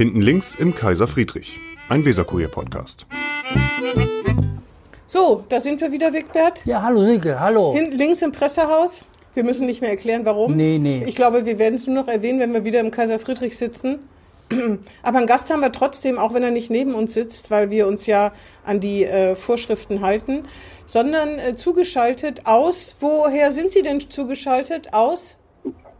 Hinten links im Kaiser Friedrich, ein Weserkurier-Podcast. So, da sind wir wieder, Wigbert. Ja, hallo Silke, hallo. Hinten links im Pressehaus. Wir müssen nicht mehr erklären, warum. Nee, nee. Ich glaube, wir werden es nur noch erwähnen, wenn wir wieder im Kaiser Friedrich sitzen. Aber einen Gast haben wir trotzdem, auch wenn er nicht neben uns sitzt, weil wir uns ja an die äh, Vorschriften halten, sondern äh, zugeschaltet aus. Woher sind Sie denn zugeschaltet? Aus?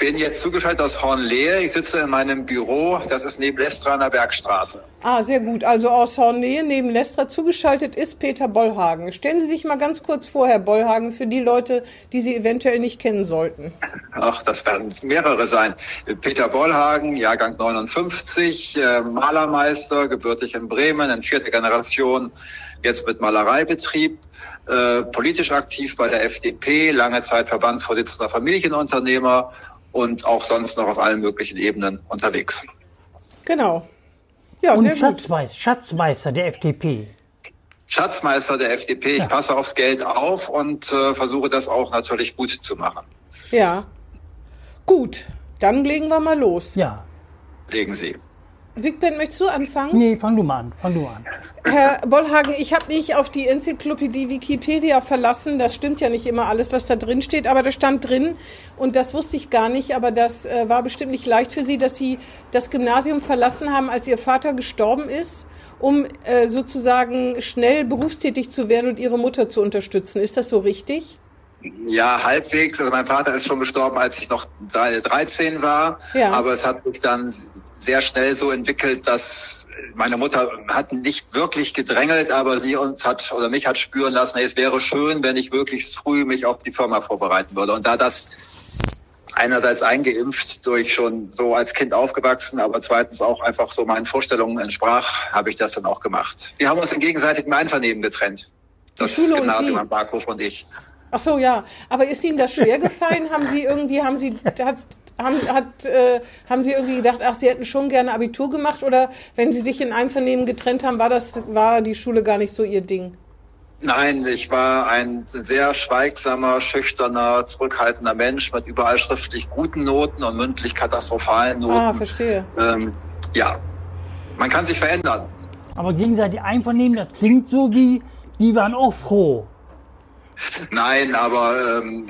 Bin jetzt zugeschaltet aus Hornlehe. Ich sitze in meinem Büro, das ist neben Lestra an der Bergstraße. Ah, sehr gut. Also aus Hornlehe neben Lestra zugeschaltet ist Peter Bollhagen. Stellen Sie sich mal ganz kurz vor, Herr Bollhagen, für die Leute, die Sie eventuell nicht kennen sollten. Ach, das werden mehrere sein. Peter Bollhagen, Jahrgang 59, äh, Malermeister, gebürtig in Bremen, in vierter Generation, jetzt mit Malereibetrieb. Äh, politisch aktiv bei der FDP, lange Zeit Verbandsvorsitzender Familienunternehmer und auch sonst noch auf allen möglichen Ebenen unterwegs. Genau. Ja, Und sehr gut. Schatzmeister, Schatzmeister der FDP. Schatzmeister der FDP. Ich passe aufs Geld auf und äh, versuche das auch natürlich gut zu machen. Ja. Gut, dann legen wir mal los. Ja. Legen Sie. Wigbert, möchtest du anfangen? Nee, fang du mal an, fang du an. Herr Bollhagen, ich habe mich auf die Enzyklopädie Wikipedia verlassen. Das stimmt ja nicht immer alles, was da drin steht, aber da stand drin, und das wusste ich gar nicht, aber das äh, war bestimmt nicht leicht für Sie, dass Sie das Gymnasium verlassen haben, als Ihr Vater gestorben ist, um äh, sozusagen schnell berufstätig zu werden und Ihre Mutter zu unterstützen. Ist das so richtig? Ja, halbwegs. Also mein Vater ist schon gestorben, als ich noch drei- 13 war. Ja. Aber es hat sich dann sehr schnell so entwickelt, dass meine Mutter hat nicht wirklich gedrängelt, aber sie uns hat oder mich hat spüren lassen, hey, es wäre schön, wenn ich möglichst früh mich auf die Firma vorbereiten würde. Und da das einerseits eingeimpft durch schon so als Kind aufgewachsen, aber zweitens auch einfach so meinen Vorstellungen entsprach, habe ich das dann auch gemacht. Wir haben uns in gegenseitigem Einvernehmen getrennt. Das Gymnasium am Bahnhof und ich. Ach so, ja. Aber ist Ihnen das schwer gefallen? haben Sie irgendwie, haben Sie, hat, haben, hat, äh, haben Sie irgendwie gedacht, ach, Sie hätten schon gerne Abitur gemacht? Oder wenn Sie sich in Einvernehmen getrennt haben, war das, war die Schule gar nicht so Ihr Ding? Nein, ich war ein sehr schweigsamer, schüchterner, zurückhaltender Mensch mit überall schriftlich guten Noten und mündlich katastrophalen Noten. Ah, verstehe. ähm, ja, man kann sich verändern. Aber gegenseitig einvernehmen, das klingt so wie, die waren auch froh. Nein, aber ähm,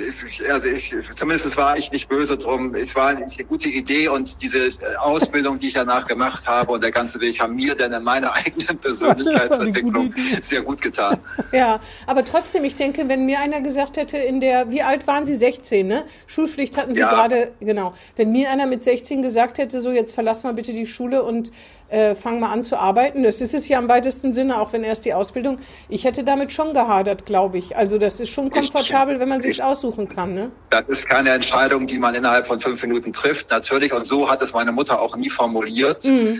also ich, zumindest war ich nicht böse drum. Es war eine gute Idee und diese äh, Ausbildung, die ich danach gemacht habe und der ganze Weg haben mir dann in meiner eigenen Persönlichkeitsentwicklung sehr gut getan. Ja, aber trotzdem, ich denke, wenn mir einer gesagt hätte, in der, wie alt waren Sie? 16, ne? Schulpflicht hatten Sie Ja. gerade, genau. Wenn mir einer mit 16 gesagt hätte, so jetzt verlass mal bitte die Schule und äh, fang mal an zu arbeiten, das ist es ja im weitesten Sinne, auch wenn erst die Ausbildung, ich hätte damit schon gehadert, glaube ich. Also das ist schon komfortabel, wenn man sich aussuchen kann, ne? Das ist keine Entscheidung, die man innerhalb von fünf Minuten trifft, natürlich. Und so hat es meine Mutter auch nie formuliert, äh,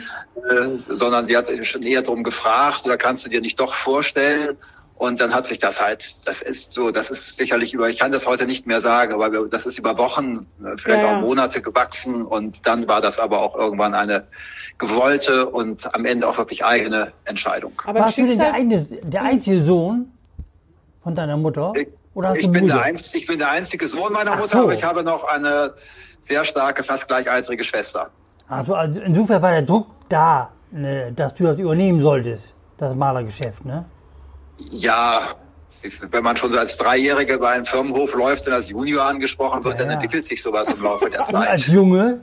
sondern sie hat schon eher darum gefragt, oder kannst du dir nicht doch vorstellen? Und dann hat sich das halt, das ist so, das ist sicherlich über, ich kann das heute nicht mehr sagen, aber das ist über Wochen, äh, vielleicht Ja, ja. auch Monate gewachsen. Und dann war das aber auch irgendwann eine gewollte und am Ende auch wirklich eigene Entscheidung. Aber Warst du denn der, eine, der einzige Sohn von deiner Mutter? Oder hast Ich du bin, der einzige, ich bin der einzige Sohn meiner Ach Mutter, so. aber ich habe noch eine sehr starke, fast gleichaltrige Schwester. Also, also insofern war der Druck da, ne, dass du das übernehmen solltest, das Malergeschäft, ne? Ja, wenn man schon so als Dreijährige bei einem Firmenhof läuft und als Junior angesprochen wird, Ja, dann ja. entwickelt sich sowas im Laufe der Und als Zeit. Junge,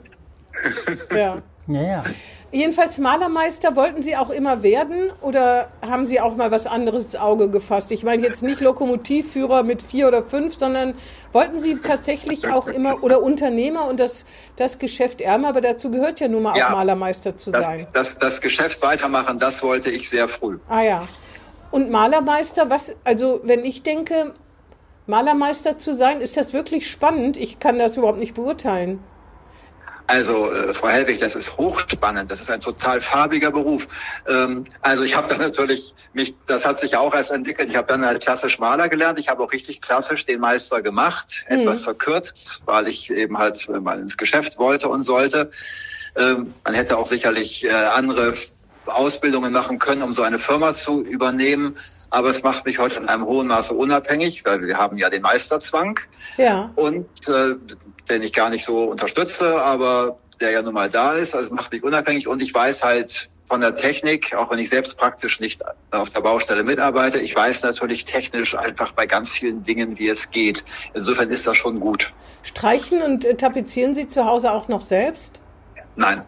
ja. ja, ja. Jedenfalls Malermeister wollten Sie auch immer werden oder haben Sie auch mal was anderes ins Auge gefasst? Ich meine jetzt nicht Lokomotivführer mit vier oder fünf, sondern wollten Sie tatsächlich auch immer oder Unternehmer und das, das Geschäft ärmer, aber dazu gehört ja nun mal auch Ja. Malermeister zu Das, sein. das, das Geschäft weitermachen, das wollte ich sehr früh. Ah ja. Und Malermeister, was, also wenn ich denke, Malermeister zu sein, ist das wirklich spannend? Ich kann das überhaupt nicht beurteilen. Also, äh, Frau Hellwig, das ist hochspannend. Das ist ein total farbiger Beruf. Ähm, also ich habe dann natürlich mich, das hat sich auch erst entwickelt. Ich habe dann halt klassisch Maler gelernt. Ich habe auch richtig klassisch den Meister gemacht, etwas verkürzt, weil ich eben halt äh, mal ins Geschäft wollte und sollte. Ähm, man hätte auch sicherlich äh, andere Ausbildungen machen können, um so eine Firma zu übernehmen. Aber es macht mich heute in einem hohen Maße unabhängig, weil wir haben ja den Meisterzwang Ja. und äh, den ich gar nicht so unterstütze, aber der ja nun mal da ist, also macht mich unabhängig und ich weiß halt von der Technik, auch wenn ich selbst praktisch nicht auf der Baustelle mitarbeite, ich weiß natürlich technisch einfach bei ganz vielen Dingen, wie es geht. Insofern ist das schon gut. Streichen und äh, tapezieren Sie zu Hause auch noch selbst? Nein.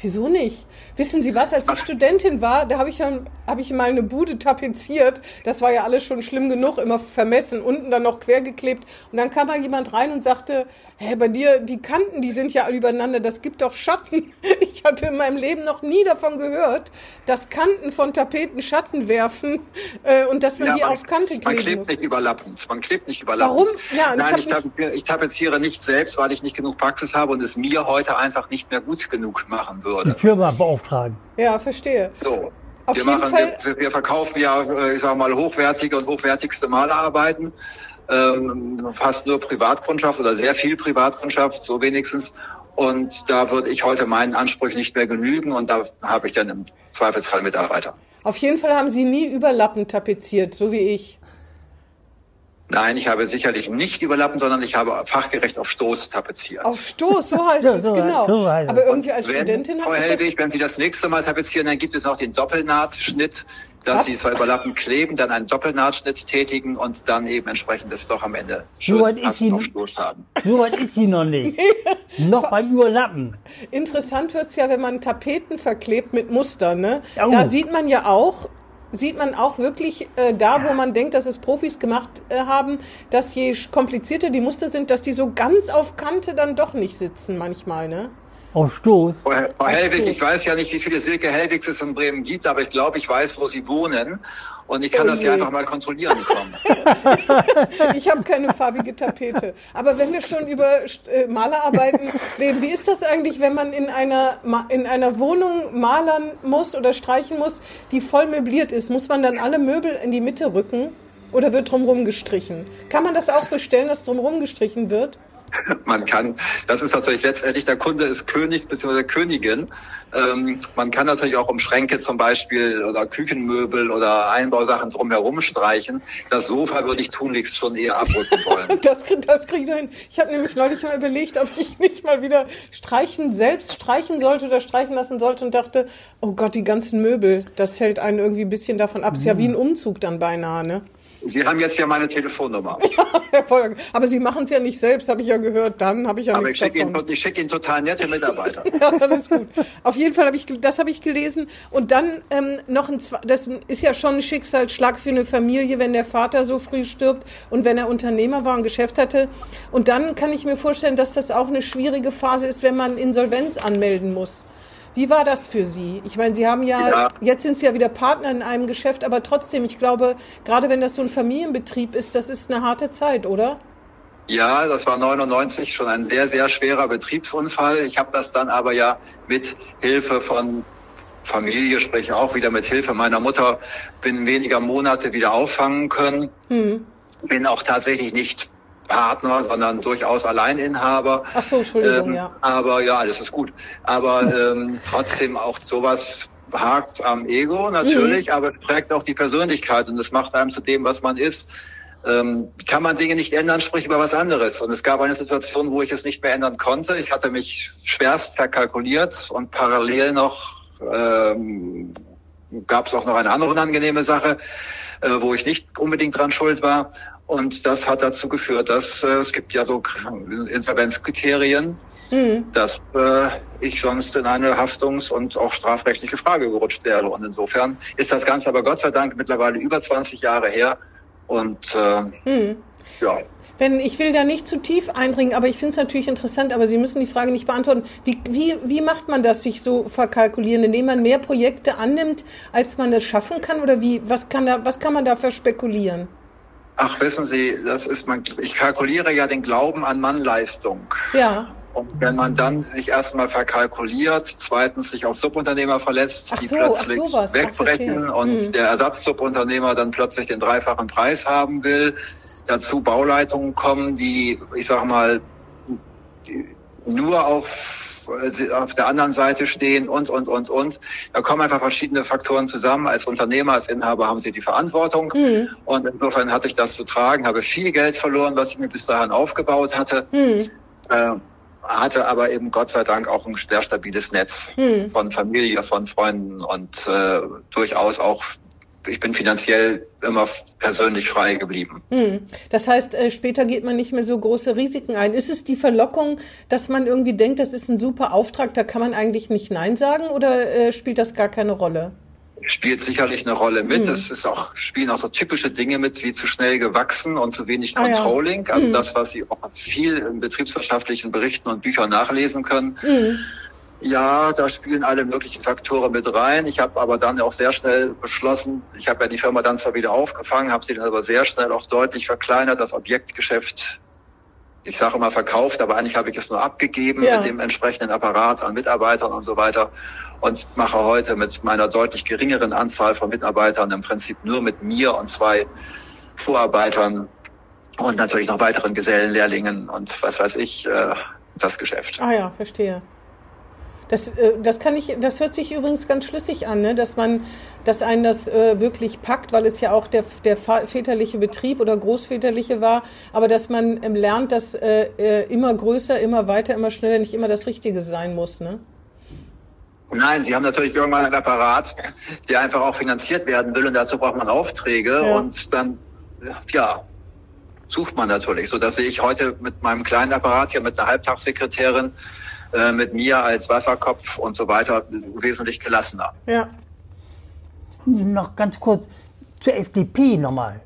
Wieso nicht? Wissen Sie was, als ich Studentin war, da habe ich, hab ich mal eine Bude tapeziert. Das war ja alles schon schlimm genug, immer vermessen, unten dann noch quergeklebt. Und dann kam mal jemand rein und sagte, hä, bei dir, die Kanten, die sind ja übereinander, das gibt doch Schatten. Ich hatte in meinem Leben noch nie davon gehört, dass Kanten von Tapeten Schatten werfen äh, und dass man ja, die man, auf Kante kleben Man klebt muss. nicht überlappend. Man klebt nicht überlappend. Warum? Ja, Nein, ich, ich, ich tapeziere nicht selbst, weil ich nicht genug Praxis habe und es mir heute einfach nicht mehr gut genug machen würde. Die Firma beauftragen. Ja, verstehe. So. Auf wir, jeden machen, Fall. wir, wir verkaufen ja, äh, ich sag mal, hochwertige und hochwertigste Malerarbeiten. Ähm, fast nur Privatkundschaft oder sehr viel Privatkundschaft, so wenigstens. Und da würde ich heute meinen Ansprüchen nicht mehr genügen und da habe ich dann im Zweifelsfall Mitarbeiter. Auf jeden Fall haben Sie nie überlappend tapeziert, so wie ich. Nein, ich habe sicherlich nicht überlappen, sondern ich habe fachgerecht auf Stoß tapeziert. Auf Stoß, so heißt Ja, es, so- genau. so heißt. Aber irgendwie als wenn, Studentin Frau habe ich das... Hellwig, wenn Sie das nächste Mal tapezieren, dann gibt es noch den Doppelnahtschnitt, dass Was? Sie zwar überlappen kleben, dann einen Doppelnahtschnitt tätigen und dann eben entsprechend es doch am Ende So weit schön ist passend sie- auf Stoß haben. So weit ist sie noch nicht. noch beim Überlappen. Interessant wird's ja, wenn man Tapeten verklebt mit Mustern. Ne? Oh. Da sieht man ja auch, sieht man auch wirklich äh, da, wo man denkt, dass es Profis gemacht äh, haben, dass je komplizierter die Muster sind, dass die so ganz auf Kante dann doch nicht sitzen manchmal. Ne? Auf Stoß. Frau Frau Hellwig, Stoß. ich weiß ja nicht, wie viele Silke Hellwigs es in Bremen gibt, aber ich glaube, ich weiß, wo Sie wohnen und ich kann Oh das ja einfach mal kontrollieren kommen. Ich habe keine farbige Tapete. Aber wenn wir schon über äh, Malerarbeiten reden, wie ist das eigentlich, wenn man in einer, in einer Wohnung malern muss oder streichen muss, die voll möbliert ist? Muss man dann alle Möbel in die Mitte rücken oder wird drumherum gestrichen? Kann man das auch bestellen, dass drumherum gestrichen wird? Man kann, das ist tatsächlich letztendlich, der Kunde ist König bzw. Königin. Ähm, man kann natürlich auch um Schränke zum Beispiel oder Küchenmöbel oder Einbausachen drumherum streichen. Das Sofa würde ich tunlichst schon eher abrücken wollen. Das, das kriege ich hin. Ich habe nämlich neulich mal überlegt, ob ich nicht mal wieder streichen, selbst streichen sollte oder streichen lassen sollte und dachte, oh Gott, die ganzen Möbel, das hält einen irgendwie ein bisschen davon ab. Ist ja wie ein Umzug dann beinahe, ne? Sie haben jetzt ja meine Telefonnummer. Herr Pollock. Aber Sie machen es ja nicht selbst, habe ich ja gehört. Dann habe ich ja Aber ich nichts schicke Ihnen, davon. ich schicke Ihnen total nette Mitarbeiter. Ja, alles gut. Auf jeden Fall habe ich, das habe ich gelesen. Und dann ähm, noch ein, das ist ja schon ein Schicksalsschlag für eine Familie, wenn der Vater so früh stirbt und wenn er Unternehmer war und Geschäft hatte. Und dann kann ich mir vorstellen, dass das auch eine schwierige Phase ist, wenn man Insolvenz anmelden muss. Wie war das für Sie? Ich meine, Sie haben ja, Ja. jetzt sind Sie ja wieder Partner in einem Geschäft, aber trotzdem, ich glaube, gerade wenn das so ein Familienbetrieb ist, das ist eine harte Zeit, oder? Ja, das war 99 schon ein sehr, sehr schwerer Betriebsunfall. Ich habe das dann aber ja mit Hilfe von Familie, sprich auch wieder mit Hilfe meiner Mutter, binnen weniger Monate wieder auffangen können. Bin auch tatsächlich nicht Partner, sondern durchaus Alleininhaber. Ach so, Entschuldigung, Ähm, ja. Aber ja, alles ist gut. Aber ähm, trotzdem auch sowas hakt am Ego natürlich, aber prägt auch die Persönlichkeit und es macht einem zu dem, was man ist. Ähm, kann man Dinge nicht ändern, sprich über was anderes. Und es gab eine Situation, wo ich es nicht mehr ändern konnte. Ich hatte mich schwerst verkalkuliert und parallel noch ähm, gab es auch noch eine andere unangenehme Sache, äh, wo ich nicht unbedingt dran schuld war. Und das hat dazu geführt, dass äh, es gibt ja so Insolvenzkriterien, dass äh, ich sonst in eine Haftungs- und auch strafrechtliche Frage gerutscht wäre. Und insofern ist das Ganze aber Gott sei Dank mittlerweile über 20 Jahre her. Und äh, ja, Wenn, ich will da nicht zu tief eindringen, aber ich finde es natürlich interessant, aber Sie müssen die Frage nicht beantworten. Wie, wie, wie macht man das, sich so verkalkulieren, indem man mehr Projekte annimmt, als man das schaffen kann? Oder wie, was kann da, was kann man da verspekulieren? Ach wissen Sie, das ist man. Ich kalkuliere ja den Glauben an Mannleistung. Ja. Und wenn man dann sich erstmal verkalkuliert, zweitens sich auf Subunternehmer die so, ach plötzlich wegbrechen und Hm. der Ersatzsubunternehmer dann plötzlich den dreifachen Preis haben will, dazu Bauleitungen kommen, die, ich sag mal, die nur auf, auf der anderen Seite stehen und, und, und, und. Da kommen einfach verschiedene Faktoren zusammen. Als Unternehmer, als Inhaber haben sie die Verantwortung. Hm. Und insofern hatte ich das zu tragen, habe viel Geld verloren, was ich mir bis dahin aufgebaut hatte. Hm. Äh, hatte aber eben Gott sei Dank auch ein sehr stabiles Netz Hm. von Familie, von Freunden und äh, durchaus auch, ich bin finanziell immer persönlich frei geblieben. Hm. Das heißt, äh, später geht man nicht mehr so große Risiken ein. Ist es die Verlockung, dass man irgendwie denkt, das ist ein super Auftrag, da kann man eigentlich nicht Nein sagen oder äh, spielt das gar keine Rolle? Spielt sicherlich eine Rolle mit. Hm. Es ist auch, spielen auch so typische Dinge mit, wie zu schnell gewachsen und zu wenig Ah, ja. Controlling. Also Hm. das, was Sie auch viel in betriebswirtschaftlichen Berichten und Büchern nachlesen können. Ja, da spielen alle möglichen Faktoren mit rein. Ich habe aber dann auch sehr schnell beschlossen, ich habe ja die Firma dann zwar wieder aufgefangen, habe sie dann aber sehr schnell auch deutlich verkleinert, das Objektgeschäft, ich sage immer verkauft, aber eigentlich habe ich es nur abgegeben Ja. mit dem entsprechenden Apparat an Mitarbeitern und so weiter und mache heute mit meiner deutlich geringeren Anzahl von Mitarbeitern im Prinzip nur mit mir und zwei Vorarbeitern und natürlich noch weiteren Gesellenlehrlingen und was weiß ich, äh, das Geschäft. Ah ja, verstehe. Das, äh, das kann ich, das hört sich übrigens ganz schlüssig an, ne? dass man, dass einen das äh, wirklich packt, weil es ja auch der, der väterliche Betrieb oder großväterliche war, aber dass man ähm, lernt, dass äh, äh, immer größer, immer weiter, immer schneller nicht immer das Richtige sein muss, ne? Nein, sie haben natürlich irgendwann einen Apparat, der einfach auch finanziert werden will und dazu braucht man Aufträge Ja. und dann, ja, sucht man natürlich. So dass ich heute mit meinem kleinen Apparat hier mit einer Halbtagssekretärin, äh, mit mir als Wasserkopf und so weiter wesentlich gelassener. Ja. Noch ganz kurz zur FDP nochmal.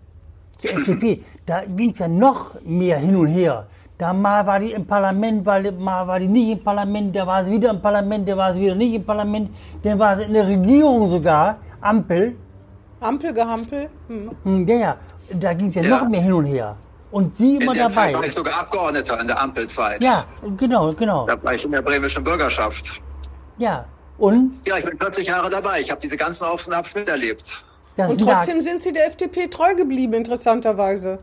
Zur FDP, da ging es ja noch mehr hin und her. Da mal war die im Parlament, weil mal war die nicht im Parlament, da war sie wieder im Parlament, da war sie wieder nicht im Parlament, dann war sie in der Regierung sogar, Ampel. Ampelgehampel. Hm. Hm, ja, ja, da ging es ja, Ja. noch mehr hin und her. Und sie In immer der Zeit war dabei. ich sogar Abgeordneter in der Ampelzeit. Ja, genau, genau. Da war ich in der bremischen Bürgerschaft. Ja, und Ja, ich bin 40 Jahre dabei. Ich habe diese ganzen Aufs und Abs miterlebt. das Und trotzdem sind Sie der FDP treu geblieben, interessanterweise.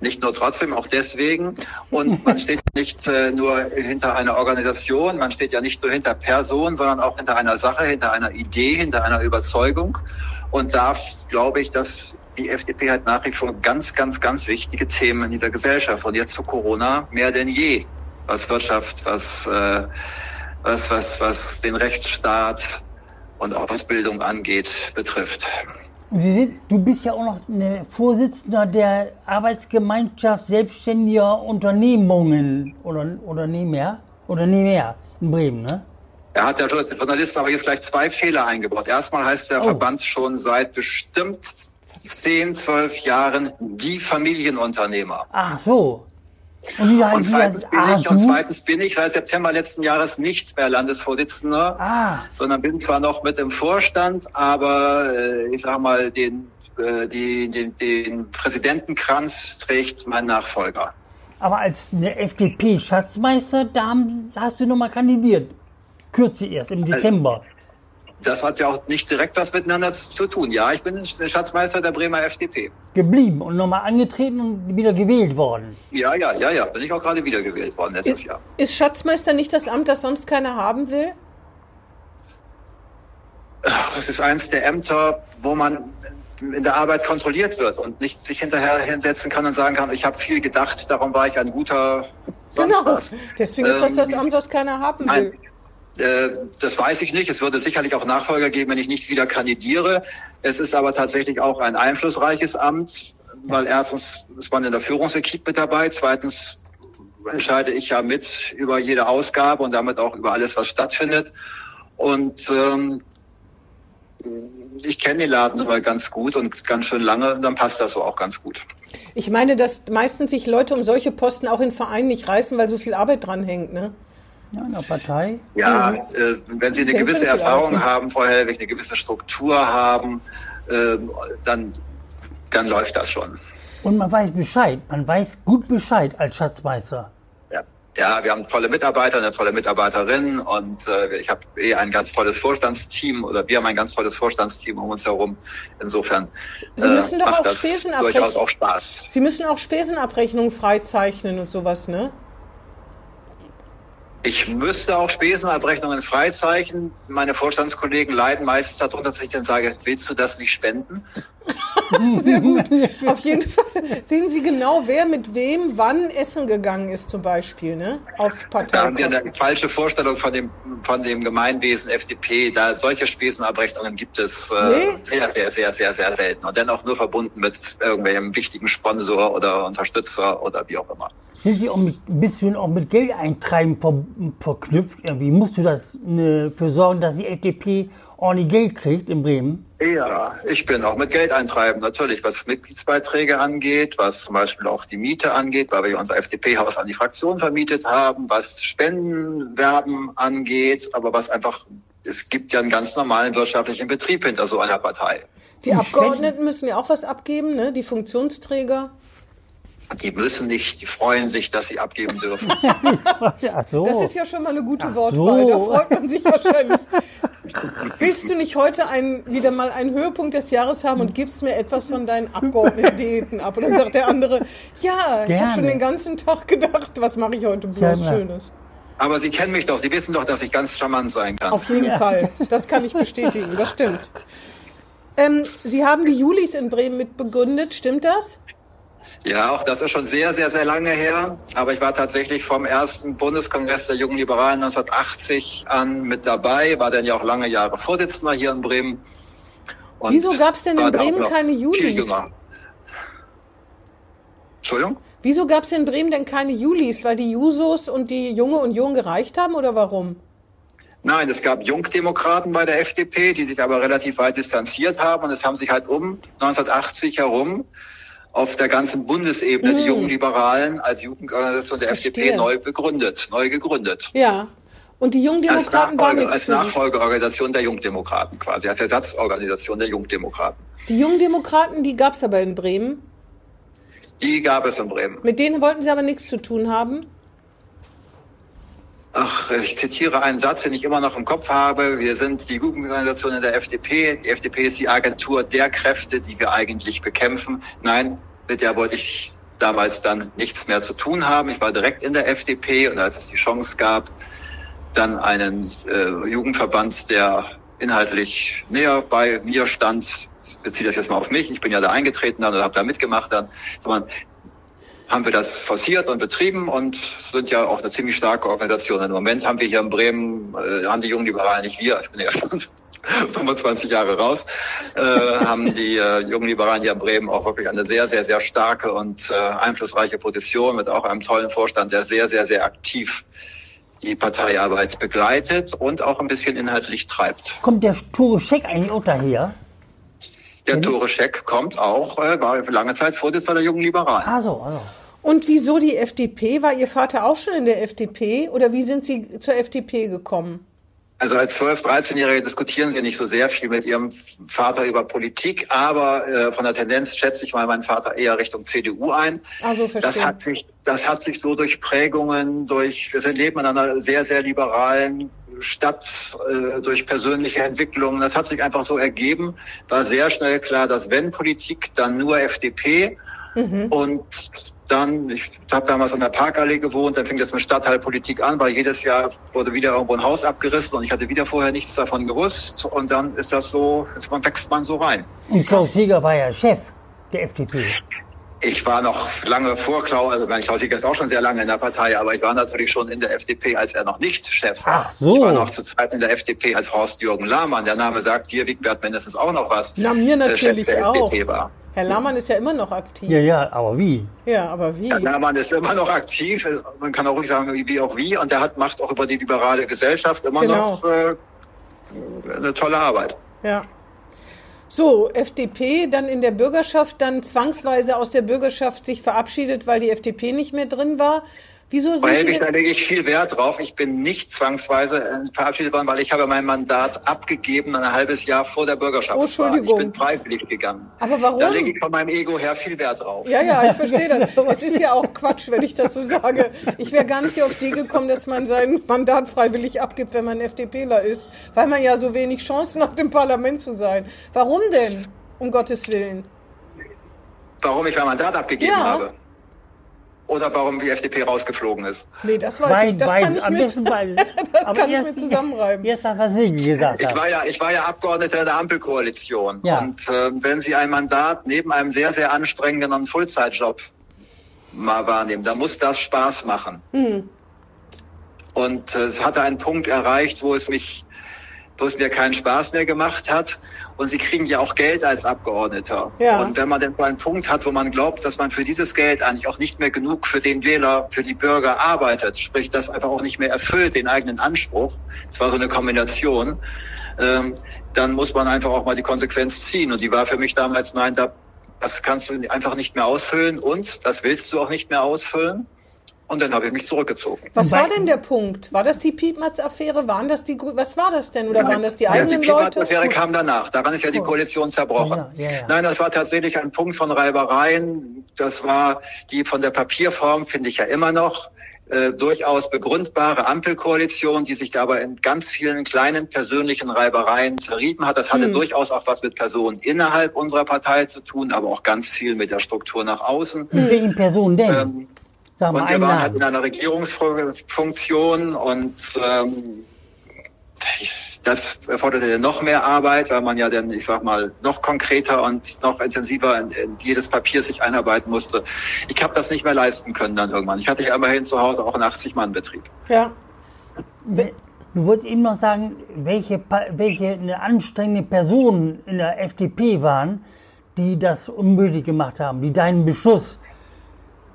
Nicht nur trotzdem, auch deswegen. Und man steht nicht äh, nur hinter einer Organisation, man steht ja nicht nur hinter Person, sondern auch hinter einer Sache, hinter einer Idee, hinter einer Überzeugung. Und da glaube ich, dass die FDP hat nach wie vor ganz, ganz, ganz wichtige Themen in dieser Gesellschaft. Und jetzt zu Corona mehr denn je, was Wirtschaft, was, äh, was, was, was den Rechtsstaat und Ausbildung angeht, betrifft. Sie sind, du bist ja auch noch eine Vorsitzender der Arbeitsgemeinschaft selbstständiger Unternehmungen oder Unternehmer, Unternehmer in Bremen, ne? Er hat ja Journalisten aber jetzt gleich zwei Fehler eingebaut. Erstmal heißt der Oh. Verband schon seit bestimmt 10, 12 Jahren die Familienunternehmer. Ach so. Und Und zweitens bin ich, und ASU? zweitens bin ich seit September letzten Jahres nicht mehr Landesvorsitzender, Ah, sondern bin zwar noch mit im Vorstand, aber äh, ich sag mal, den, äh, die, den, den Präsidentenkranz trägt mein Nachfolger. aber als eine FDP-Schatzmeister, da hast du nochmal kandidiert. Kürzlich erst, im Dezember. Das hat ja auch nicht direkt was miteinander zu tun. Ja, ich bin Schatzmeister der Bremer FDP. Geblieben und nochmal angetreten und wieder gewählt worden. Ja, ja, ja, ja. Bin ich auch gerade wiedergewählt worden letztes Jahr. Ist Schatzmeister nicht das Amt, das sonst keiner haben will? Das ist eins der Ämter, wo man in der Arbeit kontrolliert wird und nicht sich hinterher hinsetzen kann und sagen kann, ich habe viel gedacht, darum war ich ein guter sonst genau. was. Deswegen ist das Ähm, das Amt, was keiner haben Nein, will. äh, das weiß ich nicht. Es würde sicherlich auch Nachfolger geben, wenn ich nicht wieder kandidiere. Es ist aber tatsächlich auch ein einflussreiches Amt, weil erstens ist man in der Führungsequipe mit dabei, zweitens entscheide ich ja mit über jede Ausgabe und damit auch über alles, was stattfindet. Und ähm, ich kenne den Laden aber ganz gut und ganz schön lange, und dann passt das so auch ganz gut. Ich meine, dass meistens sich Leute um solche Posten auch in Vereinen nicht reißen, weil so viel Arbeit dran hängt, ne? Ja, in der Partei. Ja, äh, wenn Sie eine gewisse Erfahrung haben, Frau Hellwig, eine gewisse Struktur haben, äh, dann, dann läuft das schon. Und man weiß Bescheid. Man weiß gut Bescheid als Schatzmeister. Ja. ja, wir haben tolle Mitarbeiter, eine tolle Mitarbeiterin und äh, ich habe eh ein ganz tolles Vorstandsteam oder wir haben ein ganz tolles Vorstandsteam um uns herum. Insofern Sie müssen doch macht auch das durchaus auch Spaß. Sie müssen auch Spesenabrechnungen freizeichnen und sowas, ne? Ich müsste auch Spesenabrechnungen freizeichnen. Meine Vorstandskollegen leiden meistens darunter, dass ich dann sage, willst du das nicht spenden? Sehr gut. Auf jeden Fall sehen Sie genau, wer mit wem wann essen gegangen ist, zum Beispiel, ne? Auf Da haben wir eine falsche Vorstellung von dem, von dem Gemeinwesen FDP. Da solche Spesenabrechnungen gibt es äh, Nee? sehr, sehr, sehr, sehr, sehr selten. Und dann auch nur verbunden mit irgendwelchem wichtigen Sponsor oder Unterstützer oder wie auch immer. Sind Sie auch mit, ein bisschen auch mit Geldeintreiben ver, verknüpft? Irgendwie musst du das ne, für sorgen, dass die FDP ordentlich Geld kriegt in Bremen? Ja, ich bin auch mit Geld eintreiben, natürlich, was Mitgliedsbeiträge angeht, was zum Beispiel auch die Miete angeht, weil wir unser FDP-Haus an die Fraktion vermietet haben, was Spendenwerben angeht, aber was einfach, es gibt ja einen ganz normalen wirtschaftlichen Betrieb hinter so einer Partei. Die Abgeordneten müssen ja auch was abgeben, ne? Die Funktionsträger. Die müssen nicht, die freuen sich, dass sie abgeben dürfen. Ach so. Das ist ja schon mal eine gute Ach Wortwahl. so. Da freut man sich wahrscheinlich. Willst du nicht heute ein, wieder mal einen Höhepunkt des Jahres haben und gibst mir etwas von deinen Abgeordnetendiäten ab? Und dann sagt der andere, ja, ich habe Gerne. schon den ganzen Tag gedacht, was mache ich heute bloß Gerne. Schönes? Aber sie kennen mich doch, sie wissen doch, dass ich ganz charmant sein kann. Auf jeden Fall. Das kann ich bestätigen. Das stimmt. Ähm, Sie haben die Julis in Bremen mitbegründet, stimmt das? Ja, auch das ist schon sehr, sehr, sehr lange her. Aber ich war tatsächlich vom ersten Bundeskongress der Jungen Liberalen 1980 an mit dabei, war dann ja auch lange Jahre Vorsitzender hier in Bremen. Und Wieso gab's denn in Bremen keine Julis? Entschuldigung? Wieso gab es in Bremen denn keine Julis? Weil die Jusos und die Junge Union gereicht haben oder warum? Nein, es gab Jungdemokraten bei der FDP, die sich aber relativ weit distanziert haben und es haben sich halt um 1980 herum auf der ganzen Bundesebene die Jungen Liberalen als Jugendorganisation der Mhm. Verstehe. FDP neu begründet, neu gegründet. Ja. Und die Jungdemokraten waren nichts als. Nachfolgeorganisation der Jungdemokraten quasi, als Ersatzorganisation der Jungdemokraten. Die Jungdemokraten, die gab es aber in Bremen. Die gab es in Bremen. Mit denen wollten Sie aber nichts zu tun haben. Ach, ich zitiere einen Satz, den ich immer noch im Kopf habe. Wir sind die Jugendorganisation in der FDP. Die FDP ist die Agentur der Kräfte, die wir eigentlich bekämpfen. Nein, mit der wollte ich damals dann nichts mehr zu tun haben. Ich war direkt in der FDP und als es die Chance gab, dann einen äh, Jugendverband, der inhaltlich näher bei mir stand, beziehe das jetzt mal auf mich, ich bin ja da eingetreten dann und habe da mitgemacht dann, sondern haben wir das forciert und betrieben und sind ja auch eine ziemlich starke Organisation. Im Moment haben wir hier in Bremen, äh, haben die jungen Liberalen, nicht wir, ich bin ja schon 25 Jahre raus, äh, haben die äh, jungen Liberalen hier in Bremen auch wirklich eine sehr, sehr, sehr starke und äh, einflussreiche Position mit auch einem tollen Vorstand, der sehr, sehr, sehr aktiv die Parteiarbeit begleitet und auch ein bisschen inhaltlich treibt. Kommt der Tore Scheck eigentlich auch daher? Der Tore Scheck kommt auch, äh, war lange Zeit Vorsitzender der jungen Liberalen. Also, also. Und wieso die FDP? War Ihr Vater auch schon in der FDP? Oder wie sind Sie zur FDP gekommen? Also als 12-, 13-Jährige diskutieren sie nicht so sehr viel mit ihrem Vater über Politik, aber äh, von der Tendenz schätze ich mal meinen Vater eher Richtung CDU ein. Also verstehe. Das hat sich, das hat sich so durch Prägungen, durch, wir leben in einer sehr, sehr liberalen Stadt, äh, durch persönliche Entwicklungen. Das hat sich einfach so ergeben. War sehr schnell klar, dass wenn Politik, dann nur FDP. Und dann, ich habe damals an der Parkallee gewohnt, dann fing das mit Stadtteilpolitik an, weil jedes Jahr wurde wieder irgendwo ein Haus abgerissen und ich hatte wieder vorher nichts davon gewusst. Und dann ist das so, jetzt man wächst man so rein. Und Klaus Sieger war ja Chef der FDP. Ich war noch lange vor Klaus, also mein Klaus Sieger ist auch schon sehr lange in der Partei, aber ich war natürlich schon in der FDP, als er noch nicht Chef war. Ach so. Ich war noch zur Zeit in der FDP als Horst-Jürgen Lahmann. Der Name sagt dir, Wigbert, mindestens auch noch was. Na, mir äh, natürlich Chef der auch. FDP war. Herr Lahmann ist ja immer noch aktiv. Ja, ja, aber wie? Ja, aber wie? Herr Lahmann ist immer noch aktiv. Man kann auch ruhig sagen, wie, auch wie. Und der hat, macht auch über die liberale Gesellschaft immer Genau. noch äh, eine tolle Arbeit. Ja. So, FDP, dann in der Bürgerschaft, dann zwangsweise aus der Bürgerschaft sich verabschiedet, weil die FDP nicht mehr drin war. Wieso Sie Helwig, da lege ich viel Wert drauf. Ich bin nicht zwangsweise äh, verabschiedet worden, weil ich habe mein Mandat abgegeben ein halbes Jahr vor der Bürgerschaftswahl. Oh, Entschuldigung. Ich bin freiwillig gegangen. Aber warum? Da lege ich von meinem Ego her viel Wert drauf. Ja, ja, ich verstehe das. Es ist ja auch Quatsch, wenn ich das so sage. Ich wäre gar nicht auf die gekommen, dass man sein Mandat freiwillig abgibt, wenn man FDPler ist, weil man ja so wenig Chancen hat, im Parlament zu sein. Warum denn? Um Gottes Willen. Warum ich mein Mandat abgegeben Ja. habe? Oder warum die FDP rausgeflogen ist. Nee, das weiß ich. Das kann ich mir, beide. das Aber kann ich mir zusammenreiben. Jetzt das, was Sie gesagt Ich war ja, ich war ja Abgeordneter der Ampelkoalition. Ja. Und äh, wenn Sie ein Mandat neben einem sehr, sehr anstrengenden und Vollzeitjob mal wahrnehmen, dann muss das Spaß machen. Und äh, es hatte einen Punkt erreicht, wo es mich, wo es mir keinen Spaß mehr gemacht hat. Und Sie kriegen ja auch Geld als Abgeordneter. Ja. Und wenn man dann so einen Punkt hat, wo man glaubt, dass man für dieses Geld eigentlich auch nicht mehr genug für den Wähler, für die Bürger arbeitet, sprich das einfach auch nicht mehr erfüllt, den eigenen Anspruch, es war so eine Kombination, ähm, dann muss man einfach auch mal die Konsequenz ziehen. Und die war für mich damals, nein, da, das kannst du einfach nicht mehr ausfüllen und das willst du auch nicht mehr ausfüllen. Und dann habe ich mich zurückgezogen. Was war denn der Punkt? War das die Piepmatz-Affäre? Waren das die, was war das denn? Oder waren das die Ja, eigenen die Leute? Affäre kam danach. Daran ist ja die Koalition zerbrochen. Ja, ja, ja. Nein, das war tatsächlich ein Punkt von Reibereien. Das war die von der Papierform, finde ich ja immer noch, äh, durchaus begründbare Ampelkoalition, die sich dabei in ganz vielen kleinen persönlichen Reibereien zerrieben hat. Das Hm. hatte durchaus auch was mit Personen innerhalb unserer Partei zu tun, aber auch ganz viel mit der Struktur nach außen. Mit welchen Personen denn? Ähm, Sag mal und wir waren halt in Namen. einer Regierungsfunktion und ähm, das erforderte noch mehr Arbeit, weil man ja dann, ich sag mal, noch konkreter und noch intensiver in, in jedes Papier sich einarbeiten musste. Ich habe das nicht mehr leisten können dann irgendwann. Ich hatte ja immerhin zu Hause auch einen 80-Mann-Betrieb. Ja. Du wolltest eben noch sagen, welche, welche eine anstrengende Personen in der FDP waren, die das unmöglich gemacht haben, die deinen Beschuss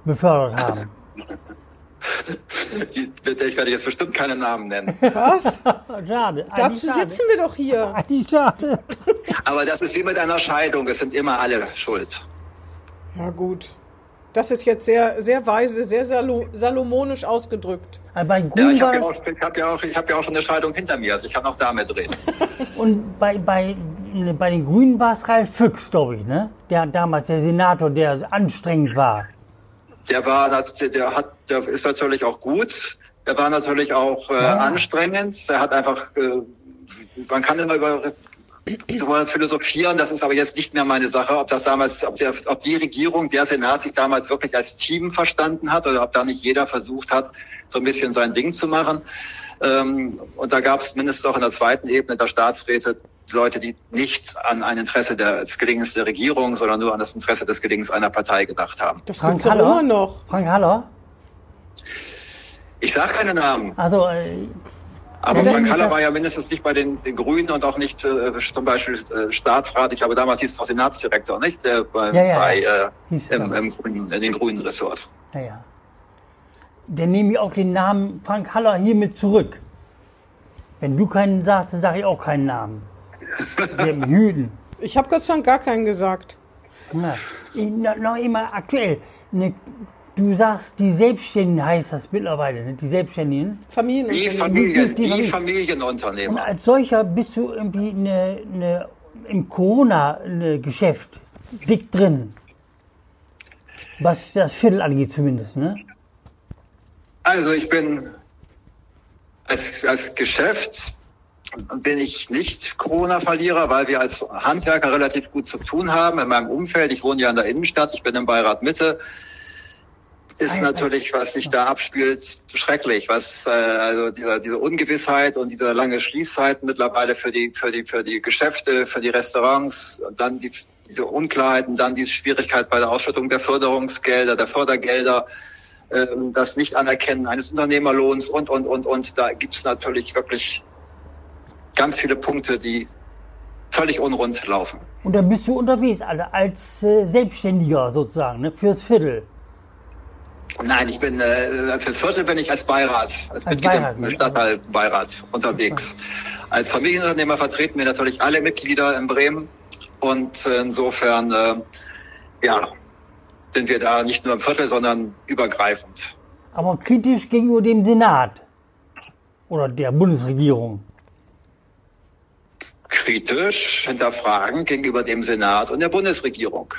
befördert haben. Die, ich werde jetzt bestimmt keine Namen nennen. Was? Schade. Dazu schade. sitzen wir doch hier. Eigentlich schade. Aber das ist wie mit einer Scheidung. Es sind immer alle schuld. Ja, gut. Das ist jetzt sehr, sehr weise, sehr salo salomonisch ausgedrückt. Aber bei Ja, ich habe ja, auch- ich hab ja, auch- ich hab ja auch schon eine Scheidung hinter mir. Also ich kann auch damit reden. und bei, bei, bei den Grünen war es Ralf Füchs, glaube ich, ne? Der damals der Senator, der anstrengend war. Der war, der hat, der ist natürlich auch gut. Der war natürlich auch äh, anstrengend. Der hat einfach, äh, man kann immer über sowas philosophieren. Das ist aber jetzt nicht mehr meine Sache, ob das damals, ob, der, ob die Regierung, der Senat sich damals wirklich als Team verstanden hat oder ob da nicht jeder versucht hat, so ein bisschen sein Ding zu machen. Ähm, und da gab es mindestens auch in der zweiten Ebene der Staatsräte Leute, die nicht an ein Interesse der, des Gelingens der Regierung, sondern nur an das Interesse des Gelingens einer Partei gedacht haben. Das Frank Haller? immer noch. Frank Haller? Ich sage keine Namen, Also, äh, aber Frank Haller war ja mindestens nicht bei den, den Grünen und auch nicht äh, zum Beispiel äh, Staatsrat. Ich glaube, damals hieß es noch Senatsdirektor, nicht? Äh, bei Ja, ja, bei ja. äh, im, im Grünen, in den grünen Ressorts. naja. Dann nehme ich auch den Namen Frank Haller hiermit zurück. Wenn du keinen sagst, dann sage ich auch keinen Namen. Dem Hüten. Ich habe Gott sei Dank gar keinen gesagt. Na, noch, noch immer aktuell. Ne, du sagst, die Selbstständigen heißt das mittlerweile, ne? die Selbstständigen. Die, Familienunternehmen. Familien, die- die die Familien. Und Familienunternehmer. als solcher bist du irgendwie ne, ne, im Corona-Geschäft dick drin. Was das Viertel angeht zumindest, ne? Also ich bin als, als Geschäft bin ich nicht Corona-Verlierer, weil wir als Handwerker relativ gut zu tun haben in meinem Umfeld. Ich wohne ja in der Innenstadt, ich bin im Beirat Mitte. Ist ei. natürlich, was sich da abspielt, schrecklich. Was äh, also diese, diese Ungewissheit und diese lange Schließzeiten mittlerweile für die für die für die Geschäfte, für die Restaurants, dann die, diese Unklarheiten, dann die Schwierigkeit bei der Ausschüttung der Förderungsgelder, der Fördergelder, ähm, das Nicht-Anerkennen eines Unternehmerlohns und, und, und, und. Da gibt's natürlich wirklich ganz viele Punkte, die völlig unrund laufen. Und da bist du unterwegs, also als äh, Selbstständiger sozusagen, ne? fürs Viertel. Nein, ich bin äh, fürs Viertel bin ich als Beirat, als, Mitglied Beirat, im ne? Stadtteilbeirat unterwegs. Als Familienunternehmer vertreten wir natürlich alle Mitglieder in Bremen und äh, insofern äh, ja sind wir da nicht nur im Viertel, sondern übergreifend. Aber kritisch gegenüber dem Senat oder der Bundesregierung. Kritisch hinterfragen gegenüber dem Senat und der Bundesregierung.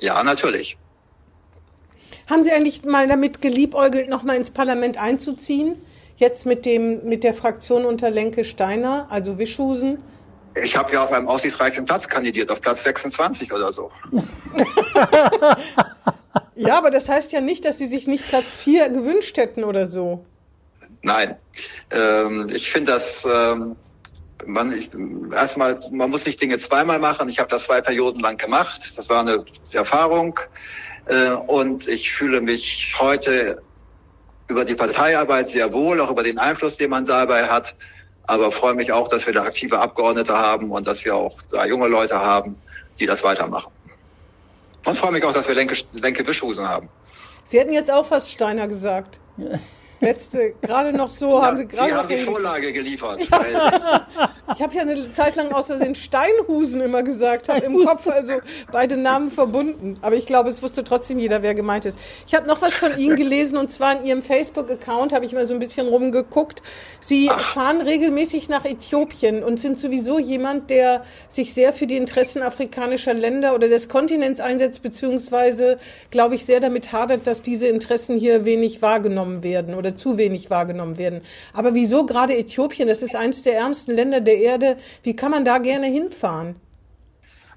Ja, natürlich. Haben Sie eigentlich mal damit geliebäugelt, noch mal ins Parlament einzuziehen? Jetzt mit dem mit der Fraktion unter Lenke Steiner, also Wischhusen. Ich habe ja auf einem aussichtsreichen Platz kandidiert, auf Platz 26 oder so. Ja, aber das heißt ja nicht, dass Sie sich nicht Platz 4 gewünscht hätten oder so. Nein, ähm, ich finde das, ähm, man, ich, erstmal, man muss nicht Dinge zweimal machen. Ich habe das zwei Perioden lang gemacht. Das war eine Erfahrung. Äh, und ich fühle mich heute über die Parteiarbeit sehr wohl, auch über den Einfluss, den man dabei hat. Aber freue mich auch, dass wir da aktive Abgeordnete haben und dass wir auch da junge Leute haben, die das weitermachen. Und freue mich auch, dass wir Lenke, Lenke Wischhusen haben. Sie hätten jetzt auch fast Steiner gesagt. Letzte, gerade noch so haben Sie gerade Sie noch haben die Vorlage geliefert. Ich habe ja eine Zeit lang aus Versehen Steinhusen immer gesagt, habe im Kopf also beide Namen verbunden. Aber ich glaube, es wusste trotzdem jeder, wer gemeint ist. Ich habe noch was von Ihnen gelesen und zwar in Ihrem Facebook-Account habe ich mal so ein bisschen rumgeguckt. Sie fahren regelmäßig nach Äthiopien und sind sowieso jemand, der sich sehr für die Interessen afrikanischer Länder oder des Kontinents einsetzt, beziehungsweise, glaube ich, sehr damit hadert, dass diese Interessen hier wenig wahrgenommen werden oder zu wenig wahrgenommen werden. Aber wieso gerade Äthiopien? Das ist eines der ärmsten Länder der Erde. Wie kann man da gerne hinfahren?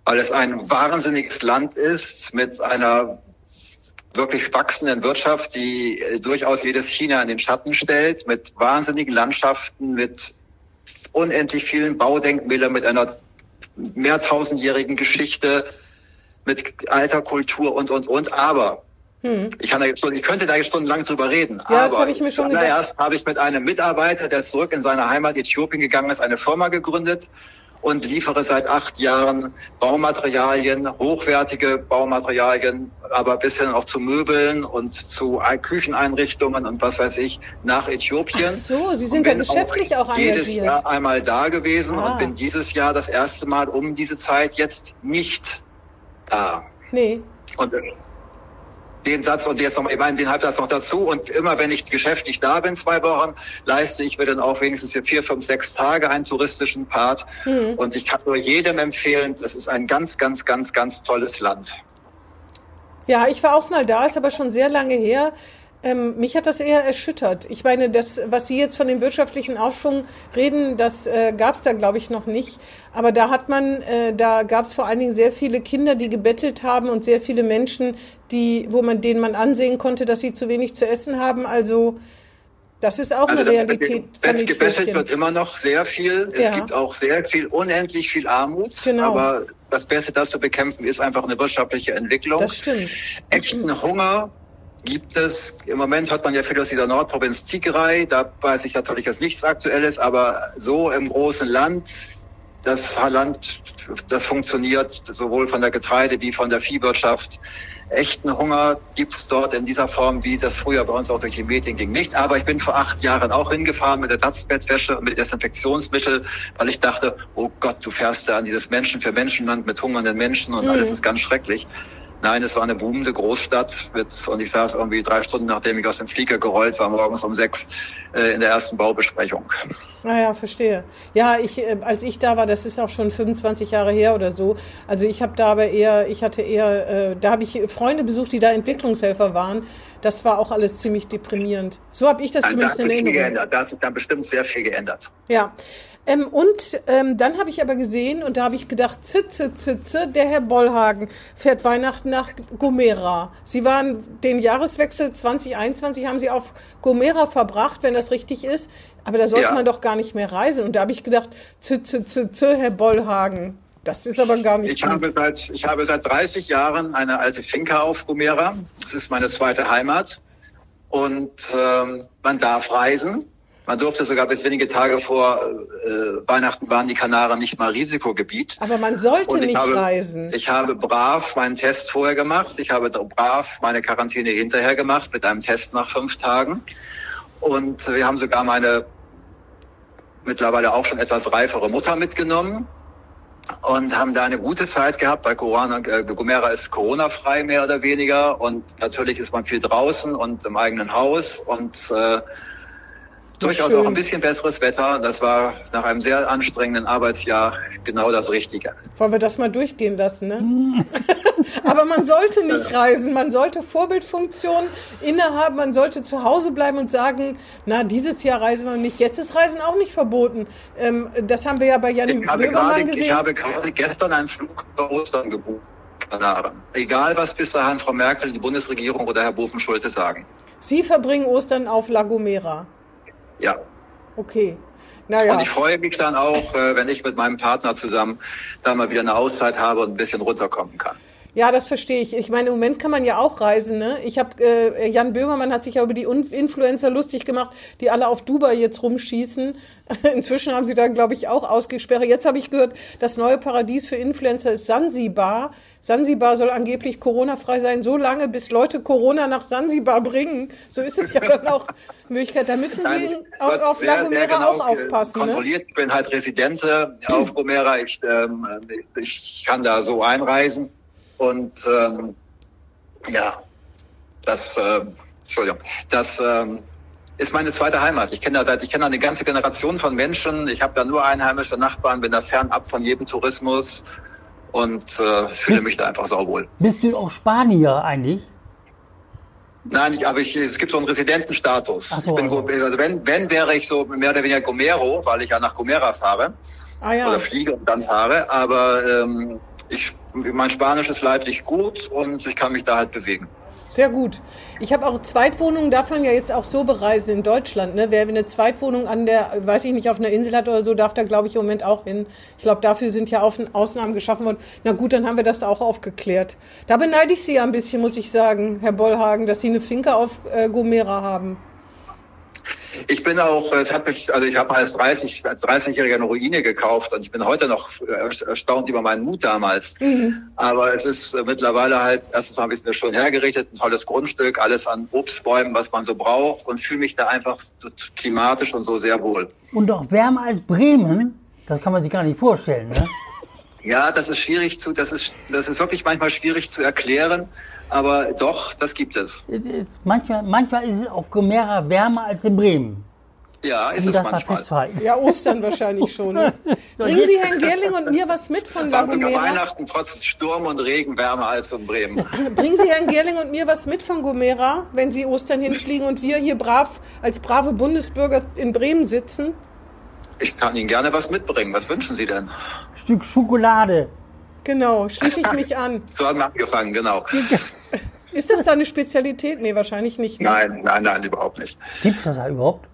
weil es ein wahnsinniges Land ist mit einer wirklich wachsenden Wirtschaft, die äh, durchaus jedes China in den Schatten stellt, mit wahnsinnigen Landschaften, mit unendlich vielen Baudenkmälern, mit einer mehrtausendjährigen Geschichte, mit alter Kultur und, und, und. Aber ich, kann da jetzt, schon- ich könnte da jetzt stundenlang drüber reden. Ja, das aber habe ich mir schon zuallererst habe ich mit einem Mitarbeiter, der zurück in seine Heimat Äthiopien gegangen ist, eine Firma gegründet und liefere seit acht Jahren Baumaterialien, hochwertige Baumaterialien, aber bis hin auch zu Möbeln und zu Ei- Kücheneinrichtungen und was weiß ich nach Äthiopien. Ach so, Sie sind ja geschäftlich auch jedes engagiert. Jahr einmal da gewesen Ah. und bin dieses Jahr das erste Mal um diese Zeit jetzt nicht da. Nee. Und äh, den Satz und jetzt noch, ich meine, den Halbsatz noch dazu. Und immer wenn ich geschäftlich da bin, zwei Wochen, leiste ich mir dann auch wenigstens für vier, fünf, sechs Tage einen touristischen Part. Hm. Und ich kann nur jedem empfehlen, das ist ein ganz, ganz, ganz, ganz tolles Land. Ja, ich war auch mal da, ist aber schon sehr lange her. Ähm, mich hat das eher erschüttert. Ich meine, das, was Sie jetzt von dem wirtschaftlichen Aufschwung reden, das äh, gab es da, glaube ich, noch nicht. Aber da hat man, äh, da gab es vor allen Dingen sehr viele Kinder, die gebettelt haben und sehr viele Menschen, die, wo man denen man ansehen konnte, dass sie zu wenig zu essen haben. Also das ist auch Also eine Realität gebettelt Äthiopien. wird immer noch sehr viel. Es Ja. gibt auch sehr viel, unendlich viel Armut. Genau. Aber das Beste, das zu bekämpfen, ist einfach eine wirtschaftliche Entwicklung. Das stimmt. Echten Hunger gibt es. Im Moment hat man ja viel aus dieser Nordprovinz Tigray. Da weiß ich natürlich, dass nichts Aktuelles, aber so im großen Land, das Land, das funktioniert sowohl von der Getreide wie von der Viehwirtschaft. Echten Hunger gibt's dort in dieser Form, wie das früher bei uns auch durch die Medien ging, nicht. Aber ich bin vor acht Jahren auch hingefahren mit der Datzbettwäsche und mit Desinfektionsmittel, weil ich dachte, oh Gott, du fährst da an dieses Menschen für Menschenland mit hungernden Menschen und alles ist ganz schrecklich. Nein, es war eine boomende Großstadt mit, und ich saß irgendwie drei Stunden, nachdem ich aus dem Flieger gerollt war, morgens um sechs äh, in der ersten Baubesprechung. Naja, verstehe. Ja, ich, äh, als ich da war, das ist auch schon 25 Jahre her oder so. Also ich habe da aber eher, ich hatte eher, äh, da habe ich Freunde besucht, die da Entwicklungshelfer waren. Das war auch alles ziemlich deprimierend. So habe ich das da hat zumindest in sich viel Erinnerung. Da hat sich dann bestimmt sehr viel geändert. Ja. Ähm, und ähm, dann habe ich aber gesehen und da habe ich gedacht, zitze, zitze, der Herr Bollhagen fährt Weihnachten nach Gomera. Sie waren den Jahreswechsel 2021 haben Sie auf Gomera verbracht, wenn das richtig ist. Aber da sollte Ja. man doch gar nicht mehr reisen. Und da habe ich gedacht, zitze, zitze, Herr Bollhagen. Das ist aber gar nicht Ich gut. habe, seit, ich habe seit 30 Jahren eine alte Finca auf Gomera. Das ist meine zweite Heimat. Und ähm, man darf reisen. Man durfte sogar bis wenige Tage vor äh, Weihnachten waren die Kanaren nicht mal Risikogebiet. aber man sollte nicht habe, reisen. Ich habe brav meinen Test vorher gemacht. Ich habe brav meine Quarantäne hinterher gemacht mit einem Test nach fünf Tagen. Und wir haben sogar meine mittlerweile auch schon etwas reifere Mutter mitgenommen und haben da eine gute Zeit gehabt, weil Corona, äh, Gomera ist Corona-frei mehr oder weniger und natürlich ist man viel draußen und im eigenen Haus und äh, durchaus schön. auch ein bisschen besseres Wetter. Das war nach einem sehr anstrengenden Arbeitsjahr genau das Richtige. Wollen wir das mal durchgehen lassen, ne? Aber man sollte nicht reisen, man sollte Vorbildfunktion innehaben, man sollte zu Hause bleiben und sagen, na, dieses Jahr reisen wir nicht. Jetzt ist Reisen auch nicht verboten. Ähm, das haben wir ja bei Böbermann gerade, gesehen. ich habe gerade gestern einen Flug über Ostern gebucht. Egal, was bis dahin Frau Merkel, die Bundesregierung oder Herr Bofen-Schulte sagen. Sie verbringen Ostern auf La Gomera. Ja. Okay. Naja. Und ich freue mich dann auch, äh, wenn ich mit meinem Partner zusammen da mal wieder eine Auszeit habe und ein bisschen runterkommen kann. Ja, das verstehe ich. Ich meine, im Moment kann man ja auch reisen. Ne? Ich habe äh, Jan Böhmermann hat sich ja über die Influencer lustig gemacht, die alle auf Dubai jetzt rumschießen. Inzwischen haben sie da, glaube ich, auch ausgesperrt. Jetzt habe ich gehört, das neue Paradies für Influencer ist Sansibar. Sansibar soll angeblich Corona-frei sein, so lange, bis Leute Corona nach Sansibar bringen. So ist es ja dann auch Möglichkeit. Da müssen Sie auf, auf La Gomera genau auch aufpassen. Ne? Kontrolliert. Ne? Ich bin halt Resident auf Gomera. Ich, ähm, ich kann da so einreisen. Und ähm, ja, das, äh, Entschuldigung, das ähm, ist meine zweite Heimat. Ich kenne da, ich kenne da eine ganze Generation von Menschen. Ich habe da nur einheimische Nachbarn, bin da fernab von jedem Tourismus und äh, fühle bist, mich da einfach sauwohl. Bist du auch Spanier eigentlich? Nein, ich, aber ich, es gibt so einen Residentenstatus. So, ich bin, also. also wenn, wenn wäre ich so mehr oder weniger Gomero, weil ich ja nach Gomera fahre ah, ja. oder fliege und dann fahre. Aber ähm, ich, mein Spanisch ist leidlich gut und ich kann mich da halt bewegen. Sehr gut. Ich habe auch Zweitwohnungen, darf man ja jetzt auch so bereisen in Deutschland. Ne? Wer eine Zweitwohnung an der, weiß ich nicht, auf einer Insel hat oder so, darf da, glaube ich, im Moment auch hin. Ich glaube, dafür sind ja Ausnahmen geschaffen worden. Na gut, dann haben wir das auch aufgeklärt. Da beneide ich Sie ja ein bisschen, muss ich sagen, Herr Bollhagen, dass Sie eine Finke auf äh, Gomera haben. Ich bin auch, es hat mich, also ich habe als 30, als 30-Jähriger eine Ruine gekauft und ich bin heute noch erstaunt über meinen Mut damals. Mhm. Aber es ist mittlerweile halt, erstens mal habe ich es mir schon hergerichtet, ein tolles Grundstück, alles an Obstbäumen, was man so braucht und fühle mich da einfach so klimatisch und so sehr wohl. Und auch wärmer als Bremen, das kann man sich gar nicht vorstellen, ne? Ja, das ist schwierig zu, das ist, das ist wirklich manchmal schwierig zu erklären, aber doch, das gibt es. Manchmal, manchmal ist es auf Gomera wärmer als in Bremen. Ja, ist um es manchmal. Ja, Ostern wahrscheinlich schon. Ne? Bringen Sie Herrn Gerling und mir was mit von La Gomera? Weihnachten trotz Sturm und Regen wärmer als in Bremen. Bringen Sie Herrn Gerling und mir was mit von Gomera, wenn Sie Ostern hinfliegen und wir hier brav als brave Bundesbürger in Bremen sitzen? Ich kann Ihnen gerne was mitbringen. Was wünschen Sie denn? Stück Schokolade. Genau, schließe ich mich an. so haben wir angefangen, genau. Ist das da eine Spezialität? Nee, wahrscheinlich nicht. Ne? Nein, nein, nein, überhaupt nicht. Gibt es das da überhaupt?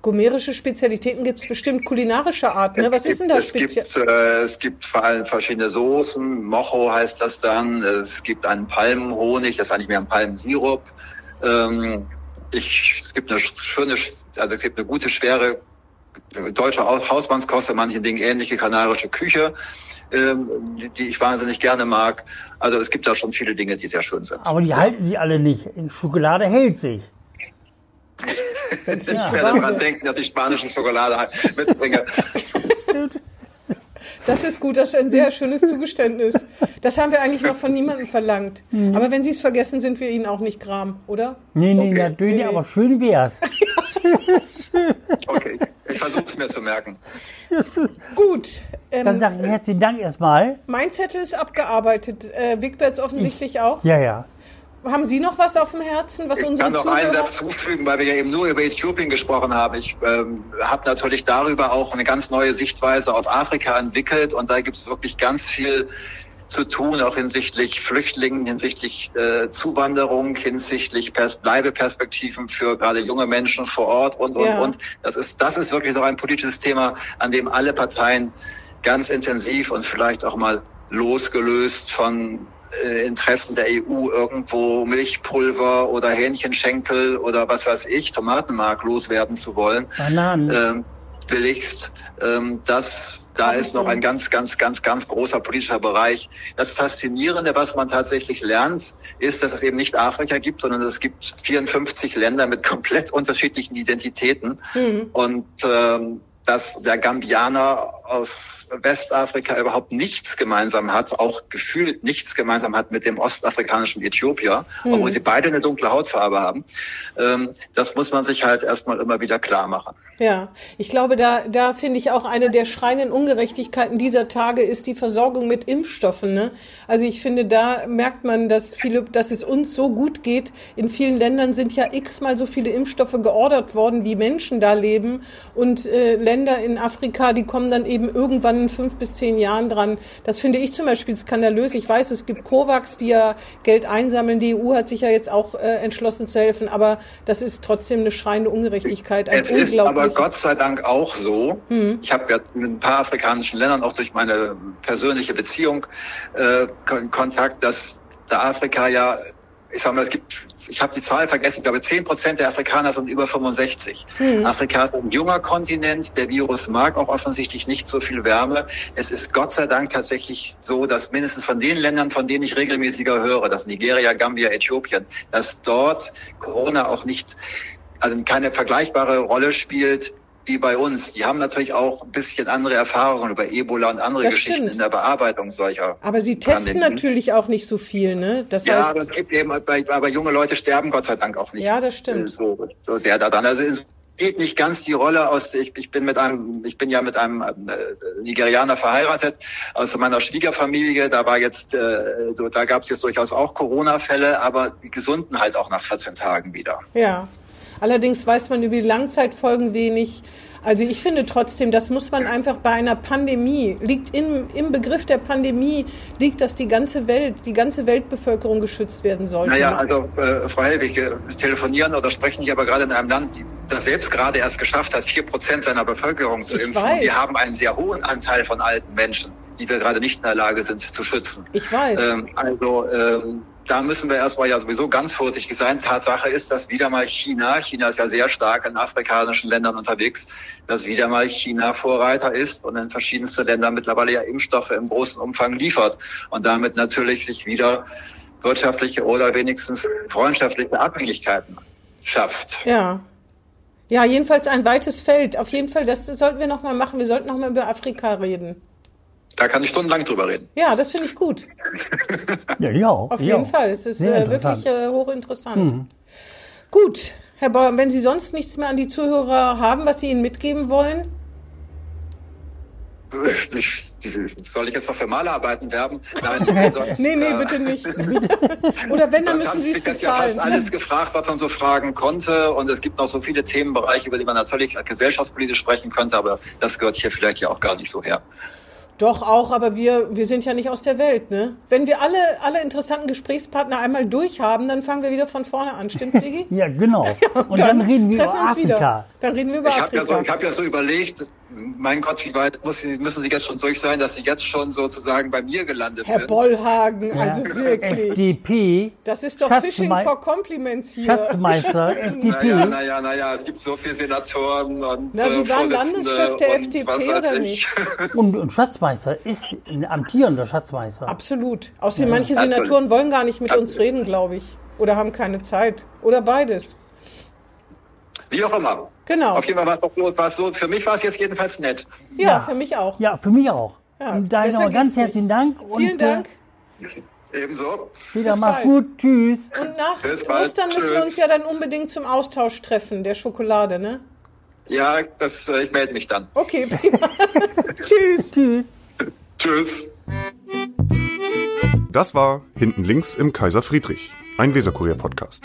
Gomerische Spezialitäten gibt es bestimmt kulinarische Art. Ne? Was es ist denn da speziell? Es gibt, äh, es gibt vor allem verschiedene Soßen. Mocho heißt das dann. Es gibt einen Palmenhonig, das ist eigentlich mehr ein Palmensirup. Ähm, ich, es gibt eine schöne, also es gibt eine gute, schwere deutsche Hausmannskost, in manchen Dingen ähnliche kanarische Küche, ähm, die ich wahnsinnig gerne mag. Also es gibt da schon viele Dinge, die sehr schön sind. Aber die halten sie alle nicht. Schokolade hält sich. ich werde daran denken, dass ich spanische Schokolade mitbringe. Das ist gut, das ist ein sehr schönes Zugeständnis. Das haben wir eigentlich noch von niemandem verlangt. Mhm. Aber wenn Sie es vergessen, sind wir Ihnen auch nicht gram, oder? Nee, nee, okay. natürlich, nee. aber schön wär's. okay, ich versuche es mir zu merken. Gut. Ähm, Dann sage ich herzlichen Dank erstmal. Mein Zettel ist abgearbeitet. Äh, Wigberts offensichtlich ich, auch. Ja, ja. Haben Sie noch was auf dem Herzen, was ich unsere kann noch einen Satz zufügen, weil wir ja eben nur über Äthiopien gesprochen haben. Ich ähm, habe natürlich darüber auch eine ganz neue Sichtweise auf Afrika entwickelt und da gibt es wirklich ganz viel zu tun, auch hinsichtlich Flüchtlingen, hinsichtlich äh, Zuwanderung, hinsichtlich Pers Bleibeperspektiven für gerade junge Menschen vor Ort und, und, ja. und. Das ist, das ist wirklich noch ein politisches Thema, an dem alle Parteien ganz intensiv und vielleicht auch mal losgelöst von äh, Interessen der EU irgendwo Milchpulver oder Hähnchenschenkel oder was weiß ich, Tomatenmark loswerden zu wollen. Bananen. Ähm, billigst. Ähm, das, da ist noch ein ganz, ganz, ganz, ganz großer politischer Bereich. Das Faszinierende, was man tatsächlich lernt, ist, dass es eben nicht Afrika gibt, sondern es gibt 54 Länder mit komplett unterschiedlichen Identitäten. Mhm. Und ähm, dass der Gambianer aus Westafrika überhaupt nichts gemeinsam hat, auch gefühlt nichts gemeinsam hat mit dem ostafrikanischen Äthiopier, mhm. obwohl sie beide eine dunkle Hautfarbe haben. Ähm, das muss man sich halt erstmal immer wieder klar machen. Ja, ich glaube, da, da finde ich auch eine der schreienden Ungerechtigkeiten dieser Tage ist die Versorgung mit Impfstoffen. Ne? Also ich finde, da merkt man, dass viele, dass es uns so gut geht. In vielen Ländern sind ja x-mal so viele Impfstoffe geordert worden, wie Menschen da leben. Und äh, Länder in Afrika, die kommen dann eben irgendwann in fünf bis zehn Jahren dran. Das finde ich zum Beispiel skandalös. Ich weiß, es gibt COVAX, die ja Geld einsammeln. Die EU hat sich ja jetzt auch äh, entschlossen zu helfen. Aber das ist trotzdem eine schreiende Ungerechtigkeit. Ein unglaublich Gott sei Dank auch so. Mhm. Ich habe ja mit ein paar afrikanischen Ländern auch durch meine persönliche Beziehung äh, Kontakt, dass der Afrika ja, ich sag mal, es gibt, ich habe die Zahl vergessen, ich glaube, zehn Prozent der Afrikaner sind über 65. Mhm. Afrika ist ein junger Kontinent, der Virus mag auch offensichtlich nicht so viel Wärme. Es ist Gott sei Dank tatsächlich so, dass mindestens von den Ländern, von denen ich regelmäßiger höre, das Nigeria, Gambia, Äthiopien, dass dort Corona auch nicht also keine vergleichbare Rolle spielt wie bei uns. Die haben natürlich auch ein bisschen andere Erfahrungen über Ebola und andere das Geschichten stimmt. in der Bearbeitung solcher. Aber sie testen Pandemien. natürlich auch nicht so viel, ne? Das ja, heißt, aber, es gibt eben, aber junge Leute sterben Gott sei Dank auch nicht. Ja, das stimmt. So, so sehr daran. Also es spielt nicht ganz die Rolle aus. Ich, ich bin mit einem, ich bin ja mit einem äh, Nigerianer verheiratet aus meiner Schwiegerfamilie. Da war jetzt, äh, da gab es jetzt durchaus auch Corona-Fälle, aber die gesunden halt auch nach 14 Tagen wieder. Ja. Allerdings weiß man über die Langzeitfolgen wenig. Also ich finde trotzdem, das muss man einfach bei einer Pandemie, liegt im, im Begriff der Pandemie, liegt, dass die ganze Welt, die ganze Weltbevölkerung geschützt werden sollte. Naja, also äh, Frau Helwig, äh, telefonieren oder sprechen ich aber gerade in einem Land, das selbst gerade erst geschafft hat, vier Prozent seiner Bevölkerung zu ich impfen. Weiß. Wir haben einen sehr hohen Anteil von alten Menschen, die wir gerade nicht in der Lage sind zu schützen. Ich weiß. Ähm, also ähm, da müssen wir erstmal ja sowieso ganz vorsichtig sein. Tatsache ist, dass wieder mal China, China ist ja sehr stark in afrikanischen Ländern unterwegs, dass wieder mal China Vorreiter ist und in verschiedenste Länder mittlerweile ja Impfstoffe im großen Umfang liefert und damit natürlich sich wieder wirtschaftliche oder wenigstens freundschaftliche Abhängigkeiten schafft. Ja. Ja, jedenfalls ein weites Feld. Auf jeden Fall, das sollten wir nochmal machen. Wir sollten nochmal über Afrika reden. Da kann ich stundenlang drüber reden. Ja, das finde ich gut. ja, ja. Auf jeden ja. Fall. Es ist äh, wirklich äh, hochinteressant. Mhm. Gut, Herr Bauer, wenn Sie sonst nichts mehr an die Zuhörer haben, was Sie ihnen mitgeben wollen? Ich, soll ich jetzt noch für Malerarbeiten werben? Nein, sonst, nee, nee, äh, bitte nicht. Oder wenn, dann müssen Sie es bezahlen. Ich habe ja fast alles gefragt, was man so fragen konnte. Und es gibt noch so viele Themenbereiche, über die man natürlich gesellschaftspolitisch sprechen könnte, aber das gehört hier vielleicht ja auch gar nicht so her. Doch auch, aber wir, wir sind ja nicht aus der Welt, ne? Wenn wir alle, alle interessanten Gesprächspartner einmal durchhaben, dann fangen wir wieder von vorne an, stimmt's, Sigi? ja, genau. Ja, und, und dann, dann, reden wir über Afrika. Wieder. Dann reden wir über ich Afrika. Hab ja so, ich habe ja so überlegt, mein Gott, wie weit muss, müssen Sie jetzt schon durch sein, dass Sie jetzt schon sozusagen bei mir gelandet Herr sind? Herr Bollhagen, also ja. wirklich. FDP. Das ist doch Fishing for Compliments hier. Schatzmeister, FDP. Naja, naja, naja, es gibt so viele Senatoren und Na, Sie waren Landeschef der FDP oder nicht? Und, und, Schatzmeister ist ein amtierender Schatzmeister. Absolut. Außerdem ja. manche Senatoren wollen gar nicht mit uns reden, glaube ich. Oder haben keine Zeit. Oder beides. Wie auch immer. Genau. Auf jeden Fall war es so, für mich war es jetzt jedenfalls nett. Ja, ja, für mich auch. Ja, für mich auch. Ja, und daher nochmal ganz herzlichen Dank. Vielen und, Dank. Äh, Ebenso. Wieder mach's gut. Tschüss. Und nach Bis Ostern müssen wir uns ja dann unbedingt zum Austausch treffen, der Schokolade, ne? Ja, das, äh, ich melde mich dann. Okay, prima. Tschüss. Tschüss. Tschüss. Das war Hinten links im Kaiser Friedrich, ein Weserkurier-Podcast.